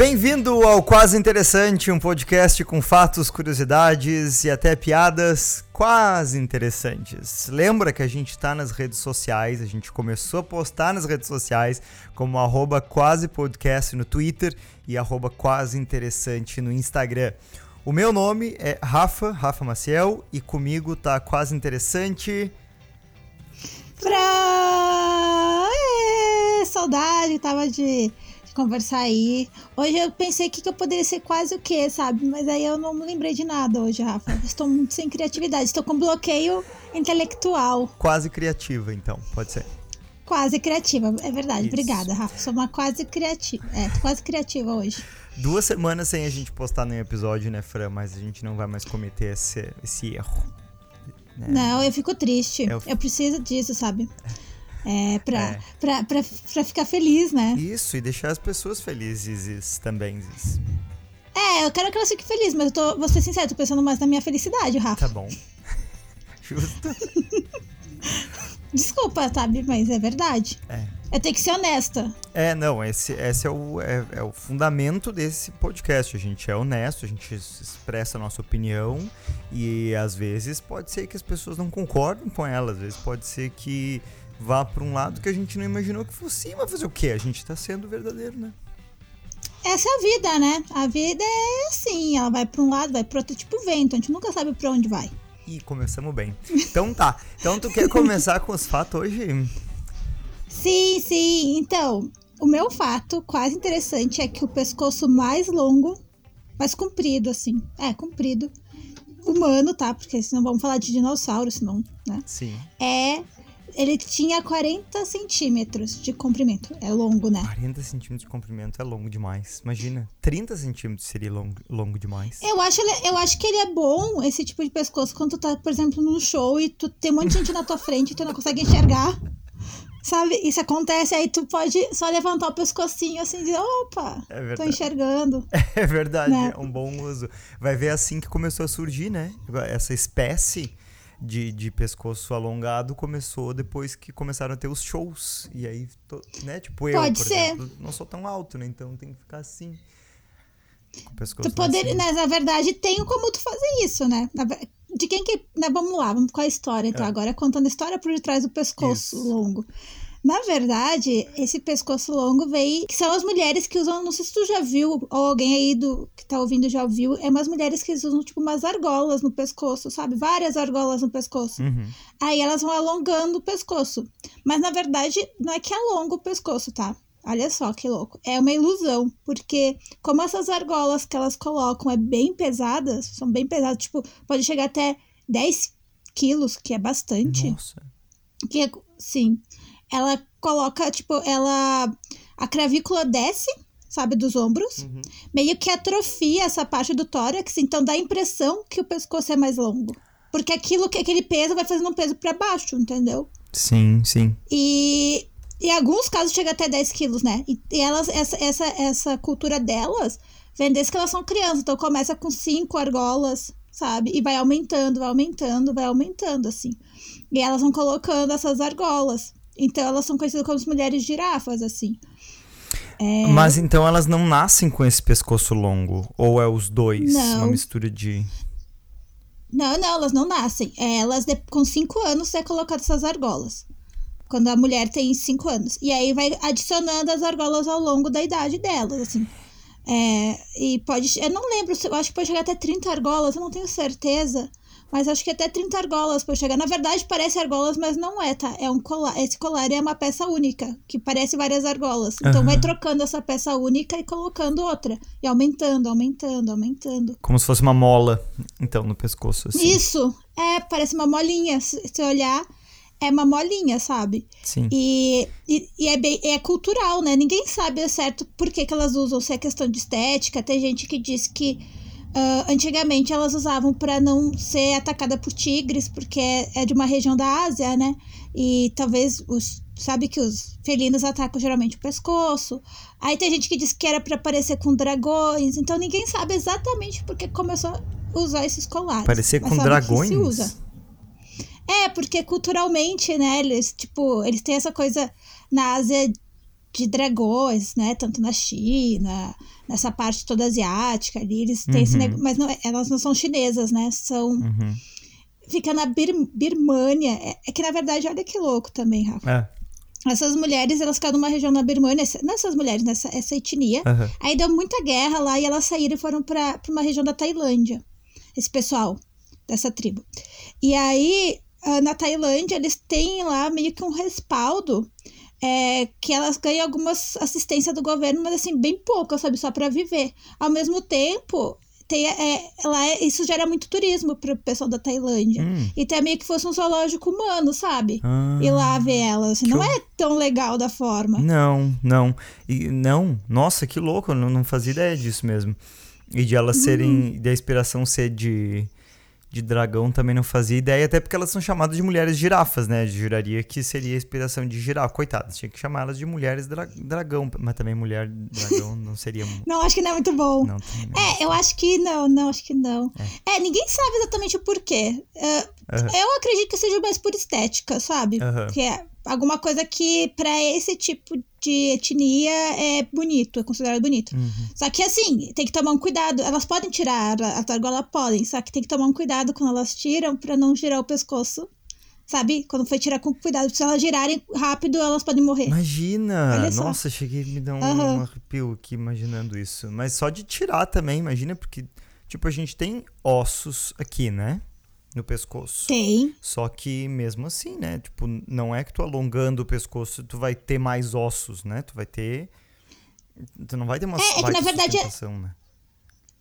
Bem-vindo ao Quase Interessante, um podcast com fatos, curiosidades e até piadas quase interessantes. Lembra que a gente está nas redes sociais, a gente começou a postar nas redes sociais como arroba quase podcast no Twitter e arroba quase interessante no Instagram. O meu nome é Rafa, Rafa Maciel, e comigo tá quase interessante. Pra... É, saudade, tava de conversar aí. Hoje eu pensei que, que eu poderia ser quase o quê, sabe? Mas aí eu não me lembrei de nada hoje, Rafa. Estou muito sem criatividade, estou com bloqueio intelectual. Quase criativa, então, pode ser. Quase criativa, é verdade. Isso. Obrigada, Rafa. Sou uma quase criativa. É, tô quase criativa hoje. Duas semanas sem a gente postar nenhum episódio, né, Fran? Mas a gente não vai mais cometer esse, esse erro. Né? Não, eu fico triste. Eu, eu preciso disso, sabe? É, pra, é. Pra, pra, pra ficar feliz, né? Isso, e deixar as pessoas felizes também. É, eu quero que elas fiquem felizes, mas eu tô, vou ser sincero, tô pensando mais na minha felicidade, Rafa. Tá bom. Justo. Desculpa, sabe? Mas é verdade. É. Eu tenho que ser honesta. É, não, esse, esse é, o, é, é, o fundamento desse podcast. A gente é honesto, a gente expressa a nossa opinião e às vezes pode ser que as pessoas não concordem com ela, às vezes pode ser que vá para um lado que a gente não imaginou que fosse, mas fazer o quê? A gente está sendo verdadeiro, né? Essa é a vida, né? A vida é assim, ela vai para um lado, vai para outro, tipo vento, a gente nunca sabe para onde vai. E começamos bem. Então tá. Então tu quer começar com os fatos hoje? Sim, sim. Então, o meu fato quase interessante é que o pescoço mais longo, mais comprido, assim, é, comprido, humano, tá? Porque senão vamos falar de dinossauro, senão, né? Sim. É ele tinha 40 centímetros de comprimento. É longo, né? 40 centímetros de comprimento é longo demais. Imagina, 30 centímetros seria longo, longo demais. Eu acho, eu acho que ele é bom, esse tipo de pescoço, quando tu tá, por exemplo, num show e tu tem um monte de gente na tua frente e tu não consegue enxergar. Sabe? Isso acontece, aí tu pode só levantar o pescocinho assim e dizer, opa, é tô enxergando. É verdade, né? é um bom uso. Vai ver assim que começou a surgir, né? Essa espécie de, de pescoço alongado começou depois que começaram a ter os shows. E aí, né? Tipo, eu, Pode por ser. exemplo, não sou tão alto, né? Então tem que ficar assim. Com o pescoço tu poder, né, na verdade, tem como tu fazer isso, né? De quem que. Né, vamos lá, vamos com a história. Então, é. agora contando a história por detrás do pescoço isso. longo. Na verdade, esse pescoço longo veio. Que são as mulheres que usam. Não sei se tu já viu, ou alguém aí do, que tá ouvindo já ouviu. É umas mulheres que usam, tipo, umas argolas no pescoço, sabe? Várias argolas no pescoço. Uhum. Aí elas vão alongando o pescoço. Mas na verdade, não é que alonga o pescoço, tá? Olha só que louco. É uma ilusão, porque como essas argolas que elas colocam é bem pesadas, são bem pesadas, tipo, pode chegar até 10 quilos, que é bastante. Nossa. Que é, sim ela coloca, tipo, ela. A cravícula desce, sabe, dos ombros. Uhum. Meio que atrofia essa parte do tórax, então dá a impressão que o pescoço é mais longo. Porque aquilo que aquele peso vai fazendo um peso para baixo, entendeu? Sim, sim. E em alguns casos chega até 10 quilos, né? E, e elas, essa, essa, essa cultura delas vem desde que elas são crianças. Então começa com cinco argolas, sabe? E vai aumentando, vai aumentando, vai aumentando, assim. E elas vão colocando essas argolas. Então elas são conhecidas como as mulheres girafas, assim. É... Mas então elas não nascem com esse pescoço longo? Ou é os dois? Não. Uma mistura de. Não, não, elas não nascem. É, elas, com cinco anos, é colocado essas argolas. Quando a mulher tem cinco anos. E aí vai adicionando as argolas ao longo da idade delas, assim. É, e pode. Eu não lembro, eu acho que pode chegar até 30 argolas, eu não tenho certeza. Mas acho que até 30 argolas para chegar. Na verdade, parece argolas, mas não é, tá? É um colar. Esse colar é uma peça única, que parece várias argolas. Então uhum. vai trocando essa peça única e colocando outra. E aumentando, aumentando, aumentando. Como se fosse uma mola, então, no pescoço. Assim. Isso! É, parece uma molinha. Se você olhar, é uma molinha, sabe? Sim. E, e, e, é, bem, é cultural, né? Ninguém sabe certo por que, que elas usam, se é questão de estética. Tem gente que diz que Uh, antigamente elas usavam para não ser atacada por tigres, porque é, é de uma região da Ásia, né? E talvez os sabe que os felinos atacam geralmente o pescoço. Aí tem gente que diz que era para parecer com dragões. Então ninguém sabe exatamente porque começou a usar esses colares. Parecer com dragões? É, porque culturalmente, né, eles, tipo, eles têm essa coisa na Ásia de dragões, né? Tanto na China, nessa parte toda asiática ali, eles têm Uhum. esse negócio. Mas não, elas não são chinesas, né? São. Uhum. Fica na Bir Birmânia. É, é que, na verdade, olha que louco também, Rafa. É. Essas mulheres, elas ficam numa região na Birmânia, essa- não essas mulheres, nessa essa etnia. Aham. Aí deu muita guerra lá e elas saíram e foram pra, pra uma região da Tailândia. Esse pessoal dessa tribo. E aí, ah, na Tailândia, eles têm lá meio que um respaldo. É, que elas ganham algumas assistência do governo, mas assim, bem pouco, sabe? Só pra viver. Ao mesmo tempo, tem, é, lá é- isso gera muito turismo pro pessoal da Tailândia. Hum. E tem meio que fosse um zoológico humano, sabe? Ah. Ir lá ver elas. Assim, não hor- é tão legal da forma. Não, não. E não, nossa, que louco, eu não, não fazia ideia disso mesmo. E de elas serem, da inspiração ser de, de dragão também não fazia ideia, até porque elas são chamadas de mulheres girafas, né? Juraria que seria a inspiração de girafa. Coitadas, tinha que chamar elas de mulheres dra- dragão, mas também mulher dragão não seria. Não, acho que não é muito bom. Não. É, eu acho que não, não, acho que não. É, ninguém sabe exatamente o porquê. É, Aham. Eu acredito que seja mais por estética, sabe? Que é alguma coisa que pra esse tipo de etnia é bonito, é considerado bonito. Uhum. Só que assim, tem que tomar um cuidado. Elas podem tirar, a argola podem, só que tem que tomar um cuidado quando elas tiram pra não girar o pescoço. Sabe? Quando for tirar com cuidado, se elas girarem rápido, elas podem morrer. Imagina! Nossa, cheguei a me dar um, Aham. um arrepio aqui imaginando isso. Mas só de tirar também, imagina, porque, tipo, a gente tem ossos aqui, né? No pescoço. Tem. Só que mesmo assim, né? Tipo, não é que tu alongando o pescoço, tu vai ter mais ossos, né? Tu vai ter. Tu não vai ter uma É, é que, na verdade, é- né?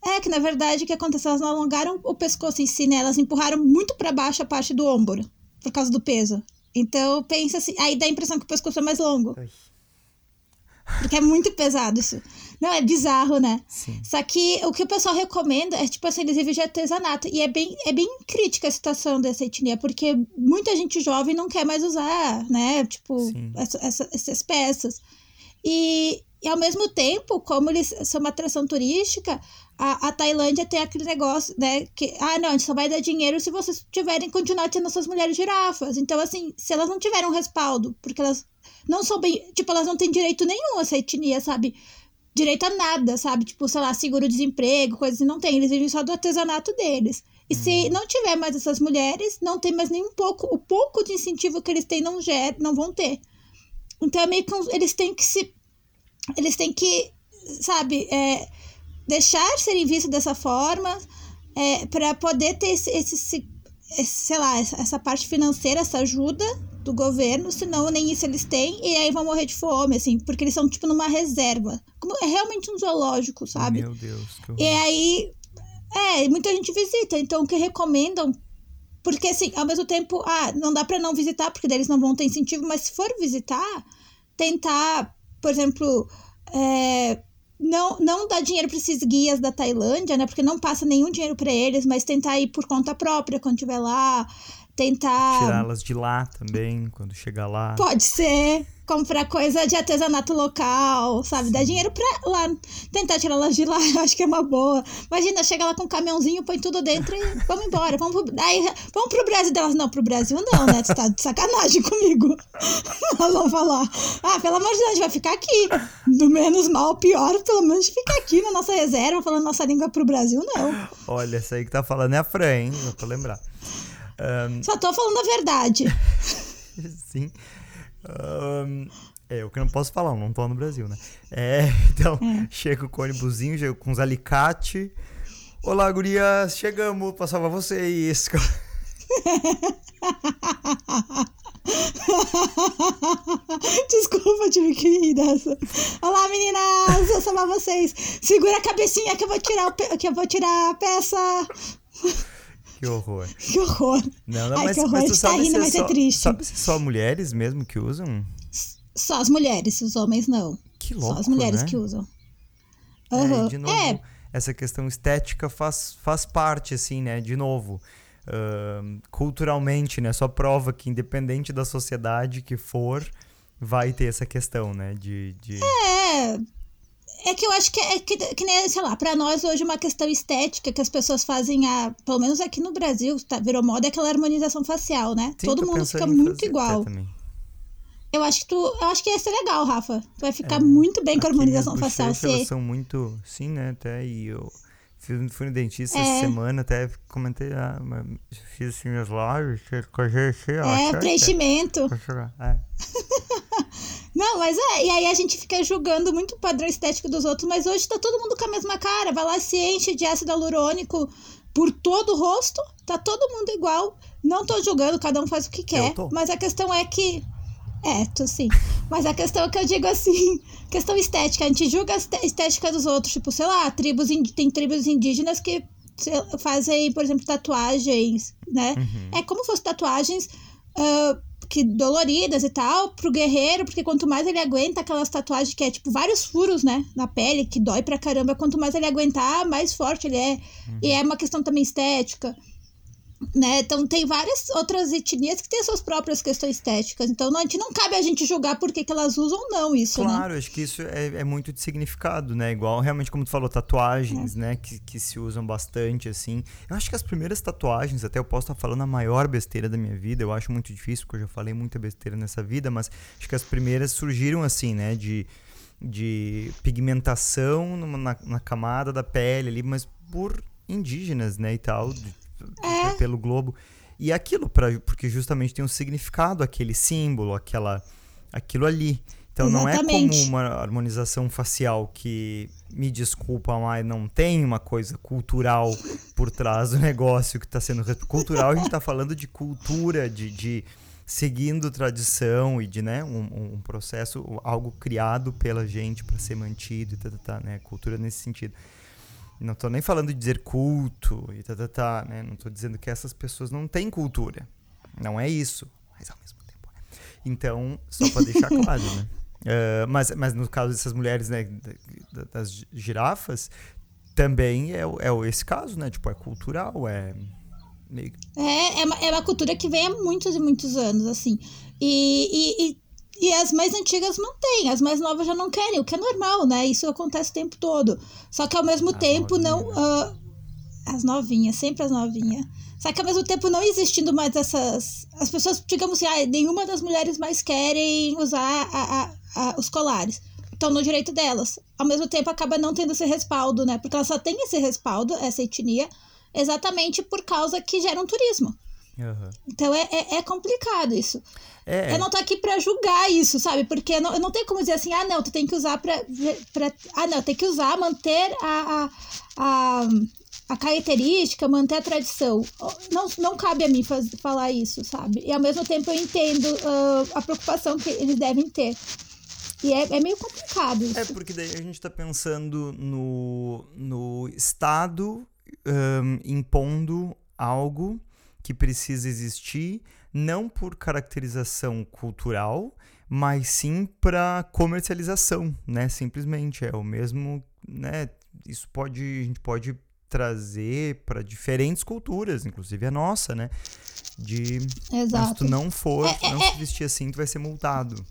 É que na verdade o que aconteceu? Elas não alongaram o pescoço em si, né? Elas empurraram muito pra baixo a parte do ombro, por causa do peso. Então pensa assim, aí dá a impressão que o pescoço é mais longo, Ai, porque é muito pesado isso. Não, é bizarro, né? Sim. Só que o que o pessoal recomenda é, tipo eles vivem de artesanato. E é bem, é bem crítica a situação dessa etnia, porque muita gente jovem não quer mais usar, né? Tipo, essa- essa- essas peças. E, e ao mesmo tempo, como eles são uma atração turística, a, a Tailândia tem aquele negócio, né? Que, ah, não, a gente só vai dar dinheiro se vocês tiverem, continuar tendo essas mulheres girafas. Então, assim, se elas não tiverem um respaldo, porque elas não são bem. Tipo, elas não têm direito nenhum, essa etnia, sabe? Direito a nada, sabe? Tipo, sei lá, seguro-desemprego, coisas assim, não tem. Eles vivem só do artesanato deles. E se não tiver mais essas mulheres, não tem mais nem um pouco. O pouco de incentivo que eles têm não, ger, não vão ter. Então é meio que eles têm que se. Eles têm que, sabe, é, deixar serem vistos dessa forma é, para poder ter esse, esse, esse- esse, sei lá, essa, essa parte financeira, essa ajuda do governo, senão nem isso eles têm, e aí vão morrer de fome, assim, porque eles são tipo numa reserva. Como, é realmente um zoológico, sabe? Meu Deus, que E aí, é, muita gente visita. Então, o que recomendam. Porque, assim, ao mesmo tempo, ah, não dá pra não visitar, porque daí eles não vão ter incentivo, mas se for visitar, tentar, por exemplo, é, não, não dar dinheiro pra esses guias da Tailândia, né? Porque não passa nenhum dinheiro pra eles, mas tentar ir por conta própria quando estiver lá. Tentar. Tirá-las de lá também, quando chegar lá. Pode ser. Comprar coisa de artesanato local, sabe? Dar dinheiro pra lá. Tentar tirar elas de lá, eu acho que é uma boa. Imagina, chega lá com um caminhãozinho, põe tudo dentro e vamos embora. Vamos pro, aí, vamos pro Brasil delas. Não, pro Brasil não, né? Tu tá de sacanagem comigo. Elas vão falar. Ah, pelo amor de Deus, a gente vai ficar aqui. Do menos mal pior, pelo menos ficar aqui na nossa reserva, falando nossa língua pro Brasil, não. Olha, essa aí que tá falando é a Fran, hein? Pra lembrar. Ahn, Só tô falando a verdade. Sim. Ahn, é, eu que não posso falar, eu não tô no Brasil, né? É, então, chego com o ônibusinho, chego com os alicate. Olá, gurias, chegamos pra salvar vocês. Desculpa, tive que rir dessa. Olá, meninas! Vou salvar vocês. Segura a cabecinha que eu vou tirar, o pe- que eu vou tirar a peça. Que horror. Que horror. Não, não, Ai, mas, que horror. mas tu tá sabe rindo, é mas é só, triste. Sabe se só mulheres mesmo que usam? Só as mulheres, os homens não. Que louco, Só as mulheres né? que usam. É, e Aham. de novo, É, essa questão estética faz, faz parte, assim, né? De novo, ahn, culturalmente, né? Só prova que independente da sociedade que for, vai ter essa questão, né? De, de... é. É que eu acho que é que, que nem, sei lá, pra nós hoje uma questão estética que as pessoas fazem, a, pelo menos aqui no Brasil, tá, virou moda, é aquela harmonização facial, né? Sim, Todo mundo fica muito igual. também. Eu acho que tu. Eu acho que ia ser legal, Rafa. Tu vai ficar é, muito bem com a harmonização facial. Se... Elas são muito. Sim, né? Até e eu. Fui no dentista é. essa semana, até comentei, ah, fiz assim minhas lábios, É, preenchimento. É. Não, mas é, e aí a gente fica julgando muito o padrão estético dos outros, mas hoje tá todo mundo com a mesma cara, vai lá se enche de ácido hialurônico por todo o rosto, tá todo mundo igual. Não tô julgando, cada um faz o que quer, mas a questão é que é, tu sim. Mas a questão é que eu digo assim, questão estética, a gente julga a estética dos outros, tipo, sei lá, tribos tem tribos indígenas que fazem, por exemplo, tatuagens, né? Uhum. É como se fossem tatuagens uh, que doloridas e tal, pro guerreiro, porque quanto mais ele aguenta aquelas tatuagens que é tipo vários furos, né, na pele, que dói pra caramba, quanto mais ele aguentar, mais forte ele é. Uhum. E é uma questão também estética. Né? Então tem várias outras etnias que têm suas próprias questões estéticas. Então não, a gente não cabe a gente julgar por que, que elas usam ou não isso, né? Claro, né? acho que isso é, é, muito de significado, né? Igual realmente como tu falou, tatuagens, é. né? Que, que se usam bastante, assim. Eu acho que as primeiras tatuagens, até eu posso estar falando a maior besteira da minha vida, eu acho muito difícil, porque eu já falei muita besteira nessa vida, mas acho que as primeiras surgiram assim, né? De, de pigmentação na, na camada da pele ali, mas por indígenas, né, e tal, de, é. pelo globo. E aquilo, pra, porque justamente tem um significado, aquele símbolo, aquela, aquilo ali. Então Exatamente. não é como uma harmonização facial que, me desculpa, mas não tem uma coisa cultural por trás do negócio que está sendo. Cultural, a gente está falando de cultura, de, de seguindo tradição e de né, um, um processo, algo criado pela gente para ser mantido e tá, tá, tá, né? Cultura nesse sentido. Não estou nem falando de dizer culto e tá, tá, tá, né? Não estou dizendo que essas pessoas não têm cultura. Não é isso. Mas ao mesmo tempo é. Então, só para deixar claro, né? Uh, mas, mas no caso dessas mulheres, né, das girafas, também é, é esse caso, né? Tipo, é cultural, é... É, é uma, é uma cultura que vem há muitos e muitos anos, assim. E, e, e e as mais antigas mantêm, as mais novas já não querem, o que é normal, né? Isso acontece o tempo todo. Só que ao mesmo as tempo não. Uh, as novinhas, sempre as novinhas. Só que ao mesmo tempo não existindo mais essas. As pessoas, digamos assim, ah, nenhuma das mulheres mais querem usar a, a, a, os colares. Estão no direito delas. Ao mesmo tempo acaba não tendo esse respaldo, né? Porque ela só tem esse respaldo, essa etnia, exatamente por causa que gera um turismo. Uhum. Então é, é, é, complicado isso. É, eu não tô aqui pra julgar isso, sabe? Porque não, eu não tenho como dizer assim, ah, não, tu tem que usar pra. pra ah, não, tem que usar, manter a, a, a, a característica, manter a tradição. Não, não cabe a mim faz, falar isso, sabe? E ao mesmo tempo eu entendo uh, a preocupação que eles devem ter. E é, é meio complicado isso. É, porque daí a gente tá pensando no, no Estado um, impondo algo que precisa existir não por caracterização cultural, mas sim para comercialização, né? Simplesmente é o mesmo, né? Isso pode a gente pode trazer para diferentes culturas, inclusive a nossa, né? De Exato. se tu não for, é, não é, se vestir assim, tu vai ser multado.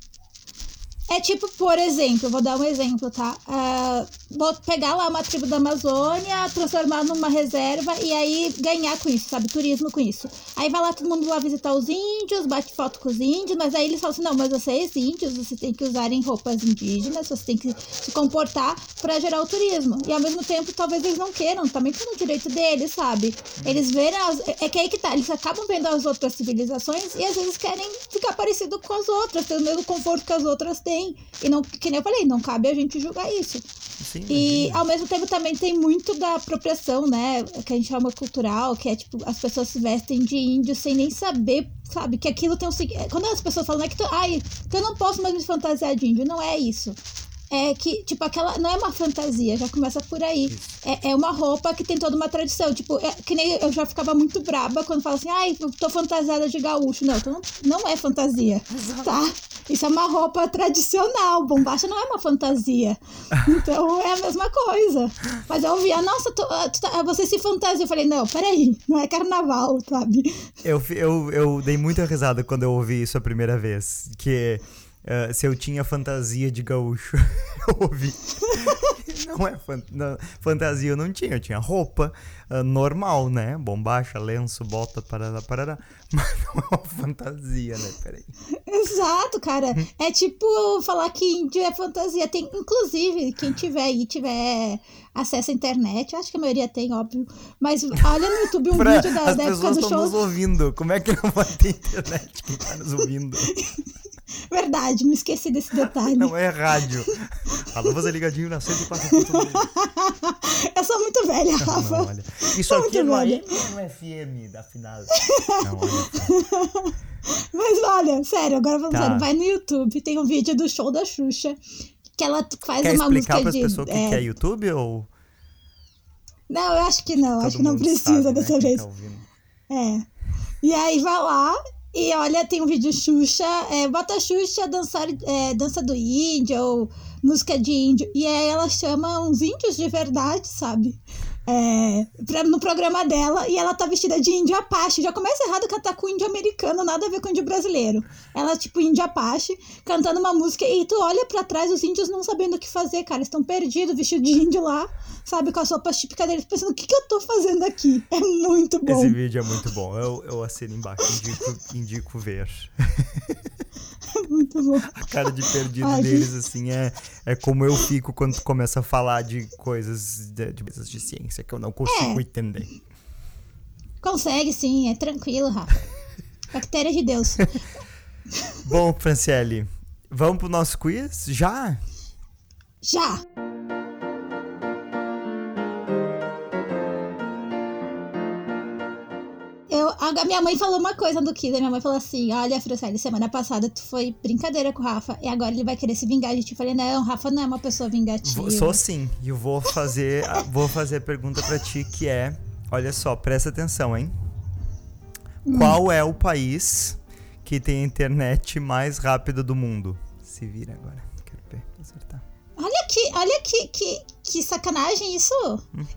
É tipo, por exemplo, vou dar um exemplo, tá? Uh, vou pegar lá uma tribo da Amazônia, transformar numa reserva e aí ganhar com isso, sabe? Turismo com isso. Aí vai lá todo mundo lá visitar os índios, bate foto com os índios, mas aí eles falam assim: não, mas vocês índios, você tem que usarem roupas indígenas, você tem que se comportar para gerar o turismo. E ao mesmo tempo, talvez eles não queiram, também tem o direito deles, sabe? Eles verem. As, é que aí que tá, eles acabam vendo as outras civilizações e às vezes querem ficar parecido com as outras, ter o mesmo conforto que as outras têm tem. E não, que nem eu falei, não cabe a gente julgar isso. Sim, e ao mesmo tempo também tem muito da apropriação, né? Que a gente chama cultural, que é tipo, as pessoas se vestem de índio sem nem saber, sabe? Que aquilo tem um Quando as pessoas falam, é que tu, ai, eu não posso mais me fantasiar de índio, não é isso é que, tipo, aquela. Não é uma fantasia, já começa por aí. É, é uma roupa que tem toda uma tradição. Tipo, é, que nem eu já ficava muito braba quando fala assim, ai, eu tô fantasiada de gaúcho. Não, então não, é fantasia. Tá? Isso é uma roupa tradicional. Bombacha não é uma fantasia. Então é a mesma coisa. Mas eu ouvia, nossa, tu, tu, tá, você se fantasia. Eu falei, não, peraí, não é carnaval, sabe? Eu, eu, eu dei muita risada quando eu ouvi isso a primeira vez. Que uh, se eu tinha fantasia de gaúcho. eu ouvi. Não é fan- não, fantasia, eu não tinha. Eu tinha roupa ah, normal, né? Bombacha, lenço, bota, parará, parará. Mas não é uma fantasia, né? Peraí. Exato, cara. É tipo falar que índio é fantasia. Tem, inclusive, quem tiver aí, tiver acesso à internet, acho que a maioria tem, óbvio. Mas olha no YouTube um Pra- vídeo da, as da época pessoas do estão nos show. ouvindo. Como é que não vai ter internet quem tá nos ouvindo? Verdade, me esqueci desse detalhe. Não é rádio. Alô, você ligadinho na 104.2. Eu sou muito velha, Não, Rafa. não, olha. Isso Muito aqui é no velha. AM ou no FM da final? Não, olha. Mas olha, sério, agora falando Tá. sério, vai no YouTube, tem um vídeo do show da Xuxa, que ela faz Quer uma explicar música de. pessoas o que é, que é YouTube ou Não, eu acho que não, acho todo que não precisa sabe, né, dessa quem vez. tá? É. E aí vai lá e olha, tem um vídeo Xuxa, é, bota Xuxa dançar, é, dança do índio ou música de índio. E aí ela chama uns índios de verdade, sabe? É, no programa dela, e ela tá vestida de índio Apache. Já começa errado que ela tá com índio americano, nada a ver com índio brasileiro. Ela, tipo, índio Apache, cantando uma música, e tu olha pra trás, os índios não sabendo o que fazer, cara. Estão perdidos, vestido de índio lá, sabe, com as roupas típicas deles, pensando, o que, que eu tô fazendo aqui? É muito bom. Esse vídeo é muito bom. Eu, eu assino embaixo, indico, indico ver. Muito bom. A cara de perdido Ai, deles, assim, é, é como eu fico quando tu começa a falar de coisas de, de, coisas de ciência que eu não consigo É. entender. Consegue sim, é tranquilo, Rafa. Bactéria de Deus. Bom, Franciele, vamos pro nosso quiz? Já? Já! Eu, a minha mãe falou uma coisa do Kiss. A minha mãe falou assim: Olha, Franciele, semana passada tu foi brincadeira com o Rafa e agora ele vai querer se vingar. A gente falei: Não, o Rafa não é uma pessoa vingativa. Vou- sou sim. E eu vou fazer, a- vou fazer a pergunta pra ti que é, olha só, presta atenção, hein? Hum. Qual é o país que tem a internet mais rápida do mundo? Se vira agora. Quero ver, acertar. Olha que, olha que, que, que sacanagem isso.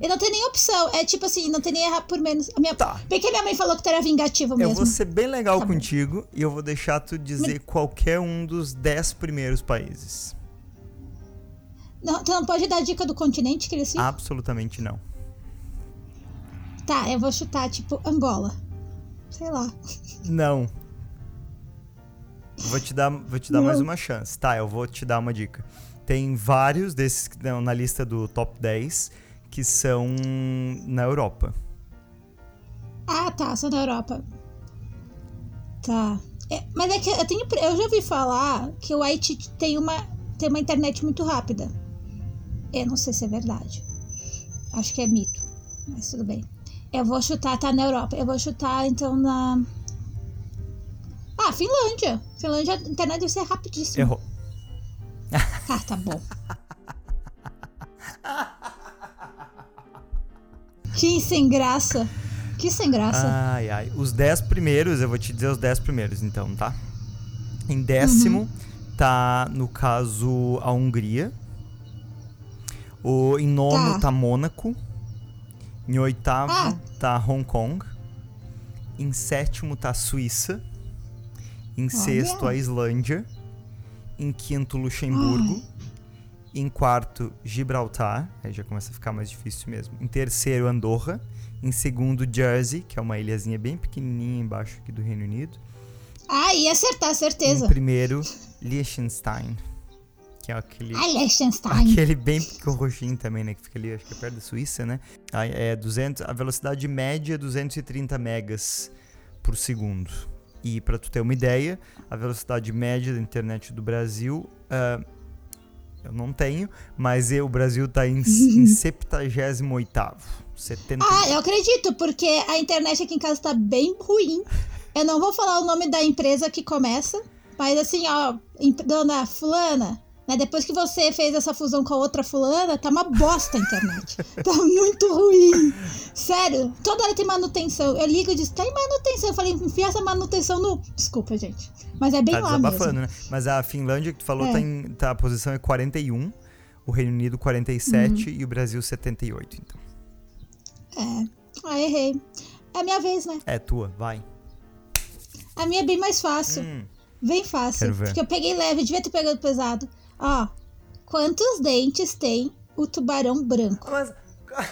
Eu não tenho nem opção. É tipo assim, não tem nem errar por menos. A minha, Tá. Bem que a minha mãe falou que tu era vingativo Eu mesmo. vou ser bem legal Tá bom. contigo e eu vou deixar tu dizer qualquer um dos dez primeiros países. Não, tu não pode dar dica do continente que eles ficam? Absolutamente não. Tá, eu vou chutar, tipo, Angola. Sei lá. Não. Vou te dar, vou te dar Não. mais uma chance. Tá, eu vou te dar uma dica. Tem vários desses que estão na lista do top 10 que são na Europa. Ah, tá, sou da Europa. Tá. É, mas é que eu tenho. Eu já ouvi falar que o Haiti tem uma, tem uma internet muito rápida. Eu não sei se é verdade. Acho que é mito. Mas tudo bem. Eu vou chutar, tá na Europa. Eu vou chutar então na. Ah, Finlândia. Finlândia, a internet deve ser rapidíssima. Errou. Ah, tá bom. que sem graça. Que sem graça. Ai, ai. Os 10 primeiros, eu vou te dizer os 10 primeiros, então, tá? Em décimo tá, no caso, a Hungria. O, em nono Tá. tá, Mônaco. Em oitavo Ah. tá Hong Kong. Em sétimo tá Suíça. Em sexto a Islândia. Em quinto, Luxemburgo. Em quarto, Gibraltar. Aí já começa a ficar mais difícil mesmo. Em terceiro, Andorra. Em segundo, Jersey, que é uma ilhazinha bem pequenininha embaixo aqui do Reino Unido. Ah, ia acertar, certeza. Em primeiro, Liechtenstein, que é aquele, Ai, Liechtenstein. aquele bem pequeno roxinho também, né? Que fica ali, acho que é perto da Suíça, né? É 200, a velocidade média é 230 megas por segundo. E para tu ter uma ideia, a velocidade média da internet do Brasil, ah, eu não tenho, mas eu, o Brasil tá em, em 78º. 70 Ah, eu acredito, porque a internet aqui em casa tá bem ruim. Eu não vou falar o nome da empresa que começa, mas assim, ó, dona Fulana, né, depois que você fez essa fusão com a outra Fulana, tá uma bosta a internet. tá muito ruim. Sério, toda hora tem manutenção. Eu ligo e diz, tá em manutenção. Eu falei, enfia essa manutenção no. Desculpa, gente. Mas é bem tá lá mesmo. né? Mas a Finlândia que tu falou É. tá em. Tá, a posição é 41, o Reino Unido 47 Uhum. e o Brasil 78, então. É. Ah, errei. É a minha vez, né? É tua, vai. A minha é bem mais fácil. Hum, Bem fácil. Porque eu peguei leve, devia ter pegado pesado. Ó, quantos dentes tem o tubarão branco. Mas.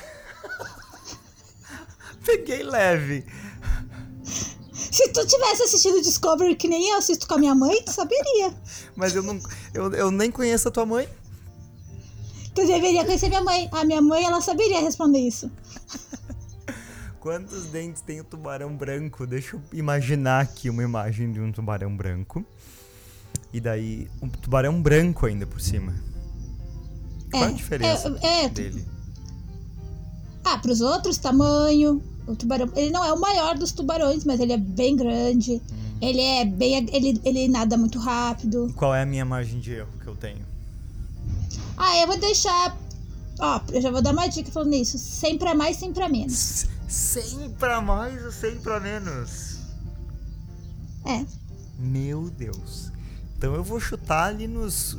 Peguei leve. Se tu tivesse assistido Discovery que nem eu assisto com a minha mãe, tu saberia. Mas eu não. Eu, eu nem conheço a tua mãe. Tu deveria conhecer minha mãe. A minha mãe, ela saberia responder isso. Quantos dentes tem o tubarão branco? Deixa eu imaginar aqui uma imagem de um tubarão branco. E daí, um tubarão branco ainda por cima. Qual a diferença é, é, dele? Ah, pros outros, tamanho. O tubarão. Ele não é o maior dos tubarões, mas ele é bem grande. Hum. Ele é bem. Ele, ele nada muito rápido. E qual é a minha margem de erro que eu tenho? Ah, eu vou deixar. Ó, eu já vou dar uma dica falando isso. 100 pra mais, 100 pra menos. 100 pra mais ou 100 pra menos? É. Meu Deus. Então eu vou chutar ali nos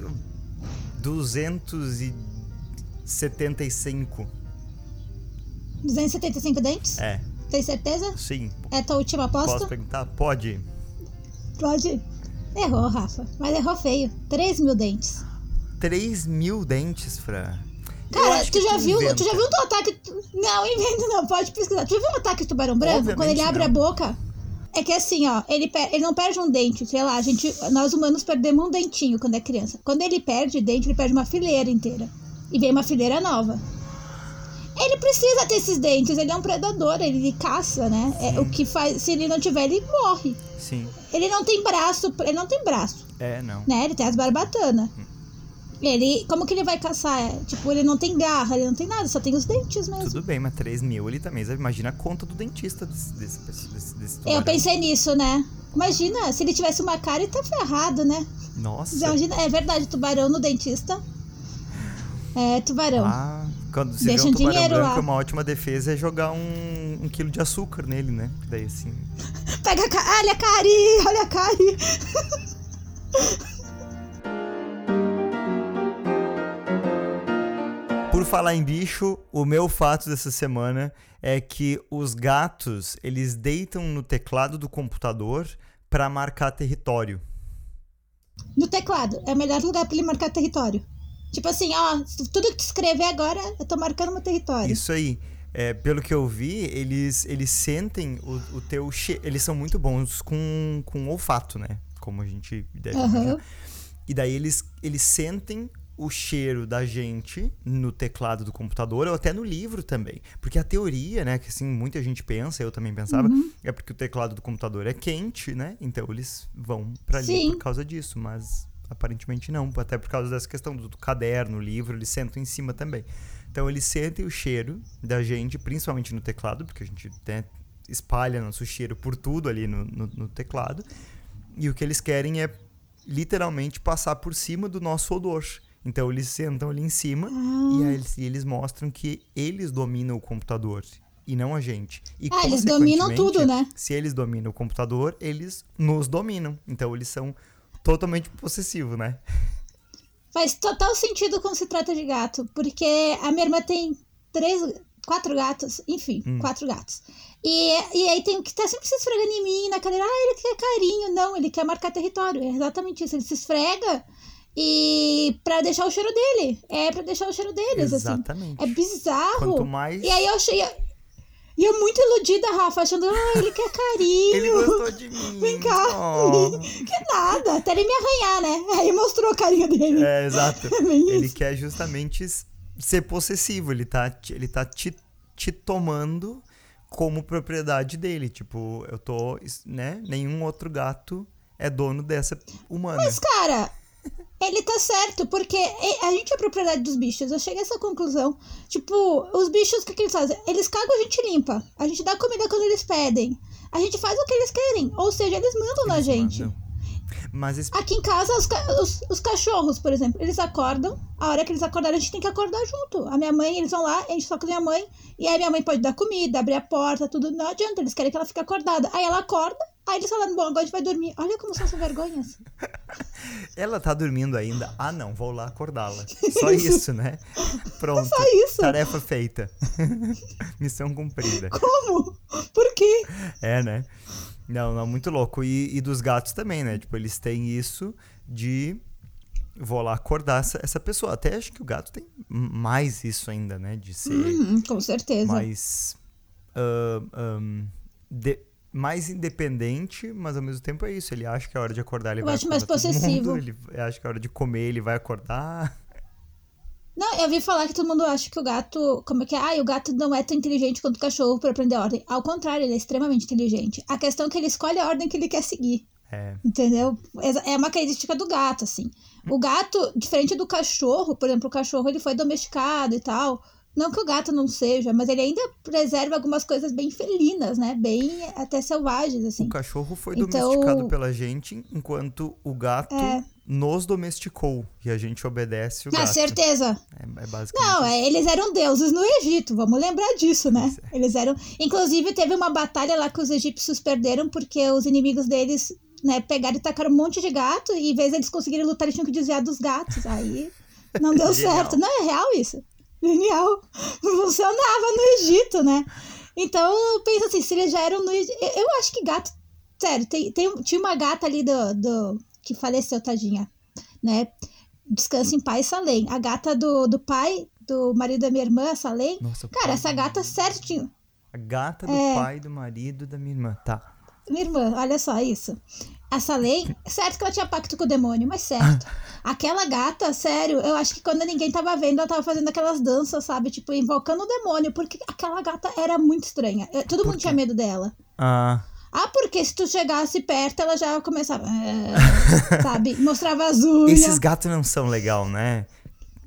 275. 275 dentes? É, Tem certeza? sim. É tua última aposta? Posso perguntar? Pode. Pode. Errou, Rafa. Mas errou feio. 3 mil dentes. 3 mil dentes, Fran. Cara, tu já viu? inventa. Tu já viu um ataque. Não, invento não, pode pesquisar. Tu já viu um ataque de tubarão branco? Quando ele Obviamente abre a não. boca. É que assim, ó, ele, per- ele não perde um dente, sei lá, a gente, nós humanos perdemos um dentinho quando é criança. Quando ele perde dente, ele perde uma fileira inteira. E vem uma fileira nova. Ele precisa ter esses dentes, ele é um predador, ele caça, né? É, o que faz, se ele não tiver, ele morre. Sim. Ele não tem braço, ele não tem braço, É, não. né? Ele tem as barbatanas. Ele, como que ele vai caçar? É, Tipo, ele não tem garra, ele não tem nada, só tem os dentes mesmo. Tudo bem, mas 3 mil ele também. Imagina a conta do dentista desse, desse, desse, desse Eu pensei nisso, né? Imagina, se ele tivesse uma cara, ele tá ferrado, né? Nossa. Imagina, é verdade, tubarão no dentista. É, tubarão. Ah, quando se Deixa vê um tubarão dinheiro branco, lá. uma ótima defesa é jogar um, um quilo de açúcar nele, né? Daí assim. Pega a. Olha a Cari, olha a Cari. Por falar em bicho, o meu fato dessa semana é que os gatos, eles deitam no teclado do computador pra marcar território. No teclado, é o melhor lugar pra ele marcar território. Tipo assim, ó, tudo que tu escrever agora, eu tô marcando meu território. Isso aí. É, pelo que eu vi, eles, eles sentem o, o teu. Eles são muito bons com, com olfato, né? Como a gente deve imaginar. E daí eles, eles sentem o cheiro da gente no teclado do computador ou até no livro também. Porque a teoria, né, que assim muita gente pensa, eu também pensava, Uhum. é porque o teclado do computador é quente, né? Então eles vão pra ali por causa disso, mas aparentemente não, até por causa dessa questão do, do caderno, livro, eles sentam em cima também. Então eles sentem o cheiro da gente, principalmente no teclado, porque a gente né, espalha nosso cheiro por tudo ali no, no- no teclado. E o que eles querem é literalmente passar por cima do nosso odor. Então eles sentam ali em cima e, aí eles, e eles mostram que eles dominam o computador e não a gente. E, Ah, eles dominam tudo, né? Se eles dominam o computador, eles nos dominam. Então eles são totalmente possessivos, né? Faz total sentido quando se trata de gato, porque a minha irmã tem três, quatro gatos, enfim, Hum. quatro gatos. E, e aí tem o que tá sempre se esfregando em mim, na cadeira, ah, ele quer carinho. Não, ele quer marcar território, é exatamente isso. Ele se esfrega e pra deixar o cheiro dele. É pra deixar o cheiro deles, assim. Exatamente. É bizarro. Quanto mais. E aí eu achei. E eu muito iludida, Rafa, achando, ah, ele quer carinho. Ele gostou de mim. Vem cá. Oh. Que nada, até ele me arranhar, né? Aí mostrou o carinho dele. É, exato. bem Ele quer justamente ser possessivo. Ele tá, te- ele tá te, te tomando como propriedade dele. Tipo, eu tô, né? Nenhum outro gato é dono dessa humana. Mas, cara, ele tá certo, porque a gente é propriedade dos bichos. Eu cheguei a essa conclusão. Tipo, os bichos, o que, que eles fazem? Eles cagam, a gente limpa. A gente dá comida quando eles pedem. A gente faz o que eles querem. Ou seja, eles mandam na Eles gente. mandam. Mas esse- Aqui em casa, os, ca- os- os cachorros, por exemplo, eles acordam. A hora que eles acordarem, a gente tem que acordar junto. A minha mãe, eles vão lá, a gente toca com a minha mãe. E aí minha mãe pode dar comida, abrir a porta, tudo. Não adianta, eles querem que ela fique acordada. Aí ela acorda, aí eles falam, bom, agora a gente vai dormir. Olha como são essas vergonhas. ela tá dormindo ainda. Ah, não, vou lá acordá-la. Só isso, né? Pronto. Só isso. Tarefa feita. Missão cumprida. Como? Por quê? É, né? Não, não, muito louco. E, e dos gatos também, né? Tipo, eles têm isso de vou lá acordar essa, essa pessoa. Até acho que o gato tem mais isso ainda, né? De ser Uhum, com certeza. mais. ah, ahn, de- mais independente, mas ao mesmo tempo é isso. Ele acha que é hora de acordar, ele Eu vai acho mais possessivo. mundo, Ele acha que é hora de comer, ele vai acordar. Não, eu vi falar que todo mundo acha que o gato. Como é que é? Ah, o gato não é tão inteligente quanto o cachorro pra aprender a ordem. Ao contrário, ele é extremamente inteligente. A questão é que ele escolhe a ordem que ele quer seguir. É. Entendeu? É uma característica do gato, assim. O gato, diferente do cachorro, por exemplo, o cachorro ele foi domesticado e tal. Não que o gato não seja, mas ele ainda preserva algumas coisas bem felinas, né? Bem até selvagens, assim. O cachorro foi Então- domesticado pela gente, enquanto o gato É. nos domesticou. E a gente obedece o Na gato. certeza. É, é basicamente Não, é, eles eram deuses no Egito, vamos lembrar disso, né? É. Eles eram. Inclusive, teve uma batalha lá que os egípcios perderam porque os inimigos deles, né, pegaram e tacaram um monte de gato e em vez deles conseguirem lutar, eles tinham que desviar dos gatos. Aí não deu Genial. certo. Não, é real isso. Genial. Funcionava no Egito, né? Então, eu penso assim, se eles já eram no Egito. Eu acho que gato. Sério, tem, tem, tinha uma gata ali do, do. que faleceu, tadinha. Né? Descansa em paz, Salem. A gata do, do pai, do marido da minha irmã, Salem. Nossa, Cara, essa gata certinho. A gata do É. pai do marido da minha irmã. Tá. Minha irmã, olha só isso. A Salem, certo que ela tinha pacto com o demônio, mas certo. Aquela gata, sério, eu acho que quando ninguém tava vendo, ela tava fazendo aquelas danças, sabe? Tipo, invocando o demônio, porque aquela gata era muito estranha. Todo mundo tinha medo dela. Ah, Ah, porque se tu chegasse perto, ela já começava. "Ah", sabe? Mostrava as unhas. esses gatos não são legal, né?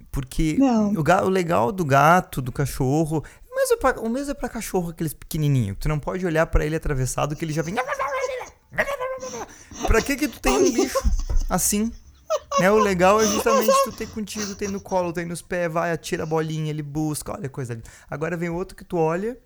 Porque Não. O, ga- o legal do gato, do cachorro. O mesmo, é pra, o mesmo é pra cachorro, aqueles pequenininhos. Tu não pode olhar pra ele atravessado que ele já vem. Pra que que tu tem um bicho assim? Né? O legal é justamente tu ter contigo, ter no colo, ter nos pés, vai, atira a bolinha, ele busca, olha a coisa ali. Agora vem outro que tu olha.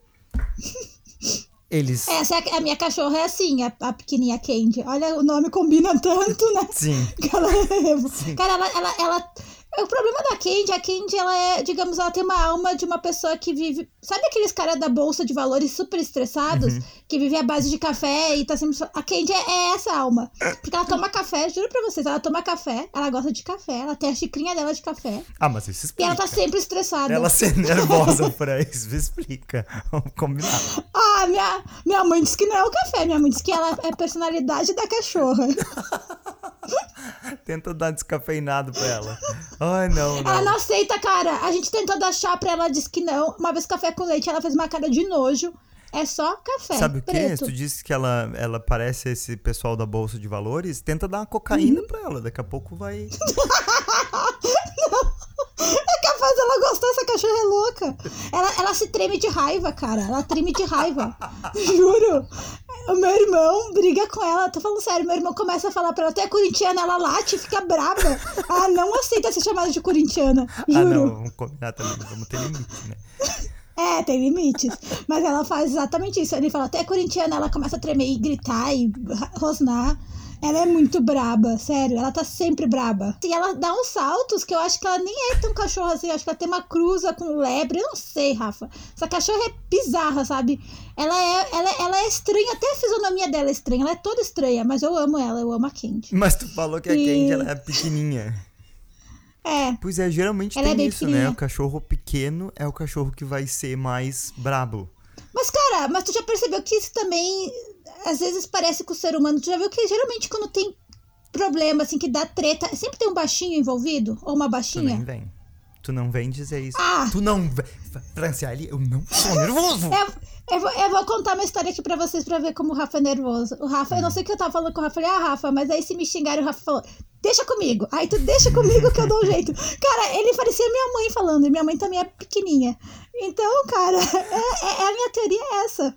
Eles. Essa é a, a minha cachorra é assim, a, a pequenininha Candy. Olha, o nome combina tanto, né? Sim. Ela é- Cara, ela, ela, ela- O problema da Candy, a Candy, ela é, digamos, ela tem uma alma de uma pessoa que vive. Sabe aqueles caras da bolsa de valores super estressados? Que vive à base de café e tá sempre. A Candy é, é essa alma. Porque ela toma café, juro pra vocês, ela toma café, ela gosta de café, ela tem a xicrinha dela de café. Ah, mas isso E explica. ela tá sempre estressada. Ela ser nervosa pra isso, explica. Vamos combinar. Ah, minha, minha mãe disse que não é o café, minha mãe disse que ela é a personalidade da cachorra. Tenta dar descafeinado pra ela. Ai, não, Ela não. não aceita, cara. A gente tentou dar chá pra ela, disse que não. Uma vez café com leite, ela fez uma cara de nojo. É só café. Sabe o preto. Tu disse que ela, ela parece esse pessoal da Bolsa de Valores. Tenta dar uma cocaína Uhum. pra ela. Daqui a pouco vai. É capaz dela gostar, essa cachorra é louca. Ela, ela se treme de raiva, cara. Ela treme de raiva. Juro. O meu irmão briga com ela. Tô falando sério. Meu irmão começa a falar pra ela: Tu é corintiana? Ela late e fica brava. Ela não aceita ser chamada de corintiana. Ah, Juro. não. Vamos combinar também. Vamos ter limite, né? É, tem limites. Mas ela faz exatamente isso. Ele fala, até corintiana, ela começa a tremer e gritar e rosnar. Ela é muito braba, sério. Ela tá sempre braba. E ela dá uns saltos que eu acho que ela nem é tão cachorra assim. Eu acho que ela tem uma cruza com lebre. Eu não sei, Rafa. Essa cachorra é bizarra, sabe? Ela é, ela, é- ela é estranha. Até a fisionomia dela é estranha. Ela é toda estranha. Mas eu amo ela. Eu amo a Candy. Mas tu falou que a E- Candy ela é pequenininha. É. Pois é, geralmente Ela é tem bem isso, né? O cachorro pequeno é o cachorro que vai ser mais brabo. Mas, cara, mas tu já percebeu que isso também às vezes parece com o ser humano? Tu já viu que geralmente quando tem problema, assim, que dá treta, sempre tem um baixinho envolvido? Ou uma Tu nem baixinha? vem. Tu não vem dizer isso. Ah! Tu não vem. Franciele, eu não sou nervoso. Eu, eu, vou, eu vou contar uma história aqui pra vocês pra ver como o Rafa é nervoso. O Rafa, eu não sei o que eu tava falando com o Rafa. Eu falei, ah, Rafa, mas aí se me xingaram, o Rafa falou, deixa comigo. Aí tu deixa comigo que eu dou um jeito. Cara, ele parecia minha mãe falando, e minha mãe também é pequenininha. Então, cara, é- é a minha teoria é essa.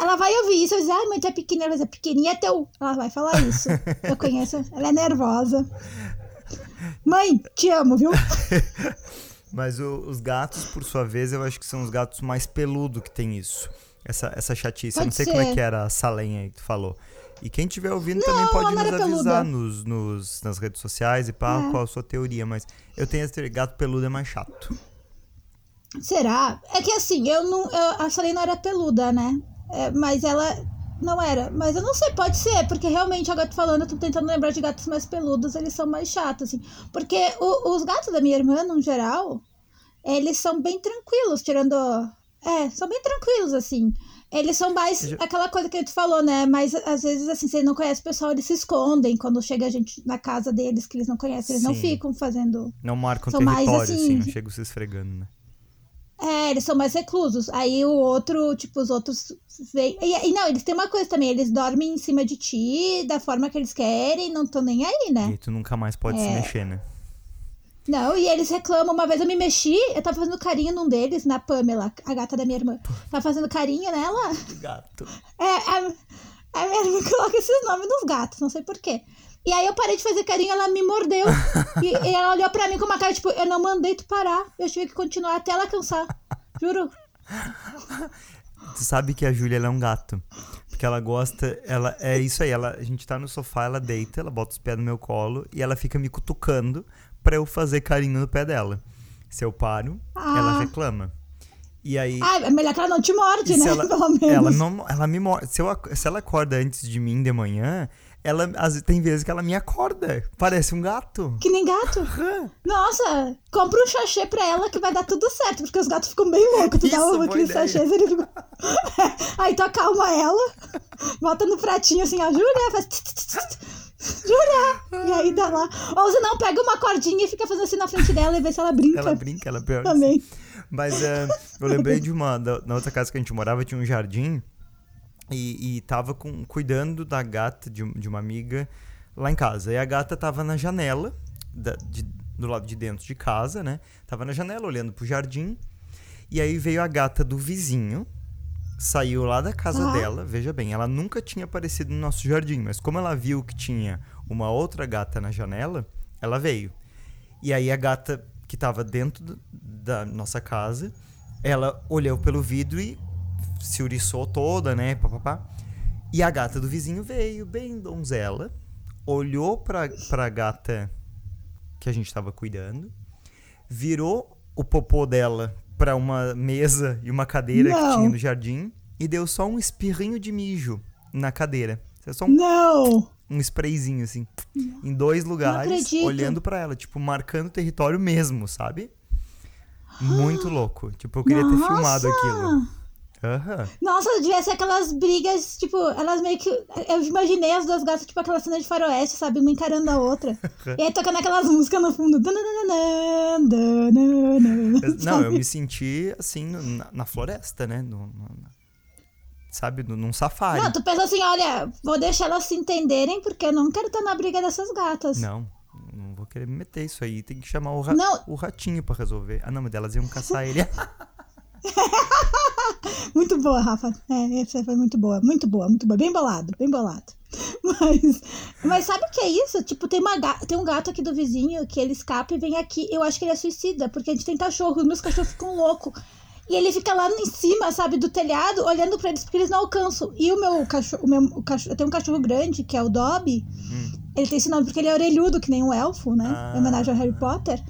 Ela vai ouvir isso, eu dizer, ah, mãe, tu é ela vai dizer, pequenininha é teu. Ela vai falar isso. Eu conheço, ela é nervosa. Mãe, te amo, viu? Mas o- os gatos, por sua vez, eu acho que são os gatos mais peludos que tem isso. Essa, essa chatice. eu não Pode sei como é ser. que era a salenha aí que tu falou. E quem estiver ouvindo Não, também pode nos avisar nos, nos- nas redes sociais e pá, É. qual a sua teoria. Mas eu tenho essa teoria, gato peludo é mais chato. Será? É que assim, eu não. Eu, a Salem não era peluda, né? É, mas ela. Não era, mas eu não sei, pode ser, porque realmente, agora tô falando, eu tô tentando lembrar de gatos mais peludos, eles são mais chatos, assim. Porque o- os gatos da minha irmã, no geral, eles são bem tranquilos, tirando. É, são bem tranquilos, assim. Eles são mais aquela coisa que tu falou, né? Mas às vezes, assim, você não conhece o pessoal, eles se escondem. Quando chega a gente na casa deles que eles não conhecem, eles não Sim. ficam fazendo. Não marcam São mais território, assim, assim- não chegam se esfregando, né? É, eles são mais reclusos. Aí o outro, tipo, os outros vêm. E, e não, eles têm uma coisa também, eles dormem em cima de ti, da forma que eles querem, não estão nem aí, E né? aí tu nunca mais pode se É. mexer, né? Não, e eles reclamam. Uma vez eu me mexi, eu tava fazendo carinho num deles, na Pamela, a gata da minha irmã. Tava fazendo carinho nela. Gato. É, a, a minha irmã coloca esses nomes nos gatos, não sei porquê. E aí eu parei de fazer carinho, ela me mordeu. e, e ela olhou pra mim com uma cara, tipo, eu não mandei tu parar. Eu tive que continuar até ela cansar. Juro. Tu sabe que a Júlia ela é um gato. Porque ela gosta, ela é isso aí, ela, a gente tá no sofá, ela deita, ela bota os pés no meu colo e ela fica me cutucando pra eu fazer carinho no pé dela. Se eu paro, ela Ah. reclama. E aí Ah, é melhor que ela não te morde, né? ela, Pelo menos. ela não, ela me morde. Se, eu se ela acorda antes de mim de manhã, ela às- tem vezes que ela me acorda. Parece um gato. Que nem gato. Nossa, compra um sachê pra ela que vai dar tudo certo, porque os gatos ficam bem loucos. Tu Isso, dá um, boa aquele ideia. sachê, ele fica... Aí tu acalma ela, bota no pratinho assim, a Júlia, faz... tss, tss, tss, Júlia! E aí dá lá. Ou se não, pega uma cordinha e fica fazendo assim na frente dela e vê se ela brinca. Ela brinca, ela pior. Também. Mas é, eu lembrei de uma. Da, na outra casa que a gente morava tinha um jardim. E, e tava com, cuidando da gata de, de uma amiga lá em casa. E a gata tava na janela, da- de- do lado de dentro de casa, né? Tava na janela olhando pro jardim. E aí veio a gata do vizinho, saiu lá da casa Ah. dela. Veja bem, ela nunca tinha aparecido no nosso jardim, mas como ela viu que tinha uma outra gata na janela, ela veio. E aí a gata que tava dentro do- da nossa casa, ela olhou pelo vidro e se uriçou toda, né? Papapá. E a gata do vizinho veio, bem donzela, olhou pra, pra gata que a gente tava cuidando, virou o popô dela pra uma mesa e uma cadeira que Não. tinha no jardim e deu só um espirrinho de mijo na cadeira. É só um Não! um sprayzinho, assim, em dois lugares, olhando pra ela, tipo, marcando o território mesmo, sabe? Muito louco. Tipo, eu queria ter filmado Nossa! aquilo. Aham. Nossa, devia ser aquelas brigas, tipo, elas meio que. Eu imaginei as duas gatas, tipo, aquela cena de faroeste, sabe? Uma encarando a outra. e aí tocando aquelas músicas no fundo. Não, eu me senti, assim, na, na floresta, né? No- no- sabe? Num safari. Não, tu pensa assim, olha, vou deixar elas se entenderem, porque eu não quero estar na briga dessas gatas. Não, não vou querer me meter isso aí. Tem que chamar o, ra- Não. o ratinho pra resolver. Ah, não, mas elas iam caçar ele. Muito boa, Rafa. É, essa foi muito boa, muito boa, muito boa. Bem bolado, bem bolado. Mas, mas sabe o que é isso? Tipo, tem, uma tem um gato aqui do vizinho que ele escapa e vem aqui. Eu acho que ele é suicida, porque a gente tem cachorro, os meus cachorros ficam loucos. E ele fica lá em cima, sabe, do telhado, olhando pra eles porque eles não alcançam. E o meu cachorro, o meu o cachorro eu tenho um cachorro grande, que é o Dobby. Ele tem esse nome porque ele é orelhudo, que nem um elfo, né? Ah. Em homenagem ao Harry Potter.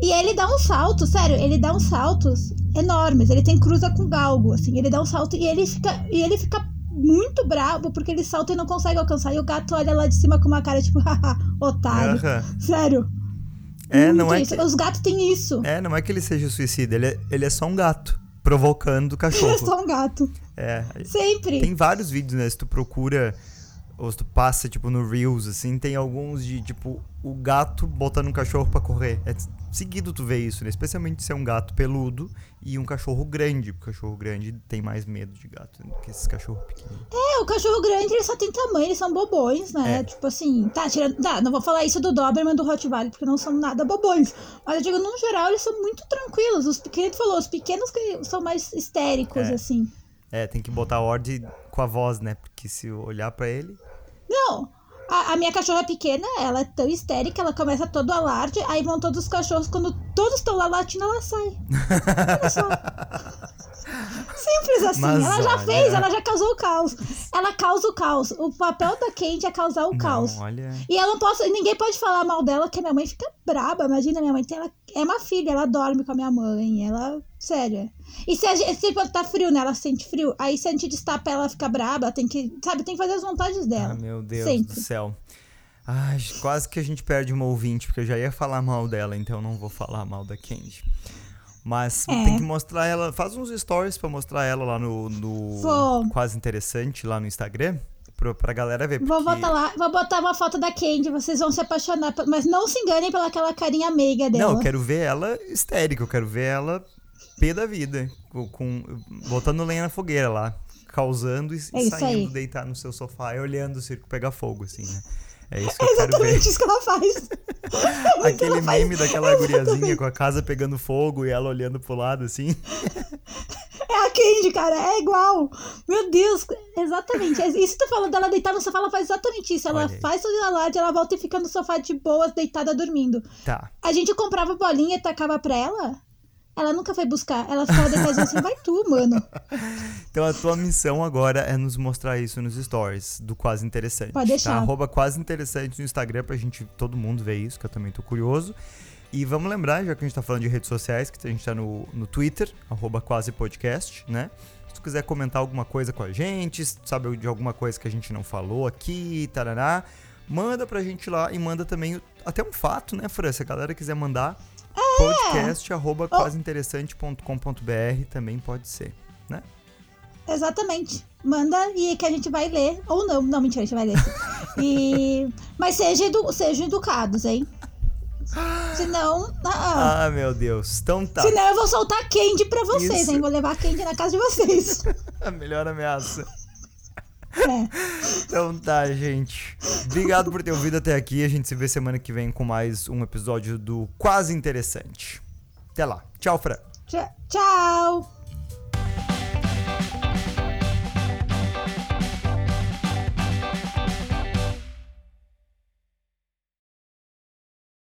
E ele dá um salto, sério, ele dá uns saltos enormes. Ele tem cruza com galgo, assim. Ele dá um salto e ele fica, e ele fica muito bravo porque ele salta e não consegue alcançar. E o gato olha lá de cima com uma cara tipo, haha, otário. Aham. Sério. É, Muito não é que, Os gatos têm isso. é, não é que ele seja suicida, ele é, ele é só um gato provocando o Ele é cachorro. só um gato. É, Sempre. Tem vários vídeos, né? Se tu procura, ou se tu passa, tipo, no Reels, assim, tem alguns de, tipo, o gato botando um cachorro pra correr. É seguido tu vê isso, né? Especialmente se é um gato peludo e um cachorro grande. Porque o cachorro grande tem mais medo de gato do que esses cachorros pequenos. É, o cachorro grande, ele só tem tamanho, eles são bobões, né? É. Tipo assim, tá, tirando. Tá, não vou falar isso do Doberman do Rottweiler, porque não são nada bobões. Mas eu digo, no geral, eles são muito tranquilos. Os pequenos, falou, os pequenos que são mais histéricos, É. assim. É, tem que botar ordem com a voz, né? Porque se olhar pra ele. Não, a, a minha cachorra pequena, ela é tão histérica, ela começa todo alarde, aí vão todos os cachorros, quando todos estão lá latindo, ela sai. Olha só. Simples assim. Mas ela já olha- fez, ela já causou o caos. Ela causa o caos. O papel da Candy é causar o caos. Não, olha. E eu não posso, ninguém pode falar mal dela, que a minha mãe fica braba. Imagina, minha mãe tem, ela é uma filha, ela dorme com a minha mãe. Ela, sério. E se, a gente, se tá frio, né? Ela sente frio. Aí se a gente destapa ela fica braba, tem que, sabe, tem que fazer as vontades dela. Ah, meu Deus Sempre. do céu. Ai, quase que a gente perde uma ouvinte, porque eu já ia falar mal dela, então eu não vou falar mal da Candy. Mas É. tem que mostrar ela. Faz uns stories pra mostrar ela lá no, no Vou. Quase Interessante, lá no Instagram, pra, pra galera ver. Vou porque- botar lá, vou botar uma foto da Candy, vocês vão se apaixonar. Mas não se enganem pela aquela carinha meiga dela. Não, eu quero ver ela histérica, eu quero ver ela pé da vida, com, botando lenha na fogueira lá, causando e, É saindo aí. deitar no seu sofá e olhando o circo pegar fogo, assim, né? É isso que eu quero ver. Exatamente isso que ela faz. Aquele ela faz- meme daquela guriazinha com a casa pegando fogo e ela olhando pro lado, assim. É a Candy, cara, é igual. Meu Deus, exatamente. É Isso que tu falou dela deitar no sofá, ela faz exatamente isso. Ela faz o alarde, ela volta e fica no sofá de boas, deitada, dormindo. Tá. A gente comprava bolinha e tacava pra ela. Ela nunca foi buscar. Ela ficava deitadinha assim, vai tu, mano. Então a tua missão agora é nos mostrar isso nos stories do Quase Interessante. Pode deixar. Tá? Arroba Quase Interessante no Instagram pra gente, todo mundo ver isso, que eu também tô curioso. E vamos lembrar, já que a gente tá falando de redes sociais, que a gente tá no, no Twitter, arroba Quase Podcast, né? Se tu quiser comentar alguma coisa com a gente, sabe de alguma coisa que a gente não falou aqui, tarará, manda pra gente lá e manda também até um fato, né, Fran? Se a galera quiser mandar, podcast arroba quaseinteressante.com.br também pode ser, né? Exatamente. Manda e que a gente vai ler. Ou não. Não, mentira, a gente vai ler. E... Mas seja edu... sejam educados, hein? Senão. Ah, Ah, meu Deus. Então tá. Senão eu vou soltar Candy pra vocês, Isso. hein? Vou levar Candy na casa de vocês. A melhor ameaça. Então tá, gente. Obrigado por ter ouvido até aqui. A gente se vê semana que vem com mais um episódio do Quase Interessante. Até lá. Tchau, Fran. Tchau.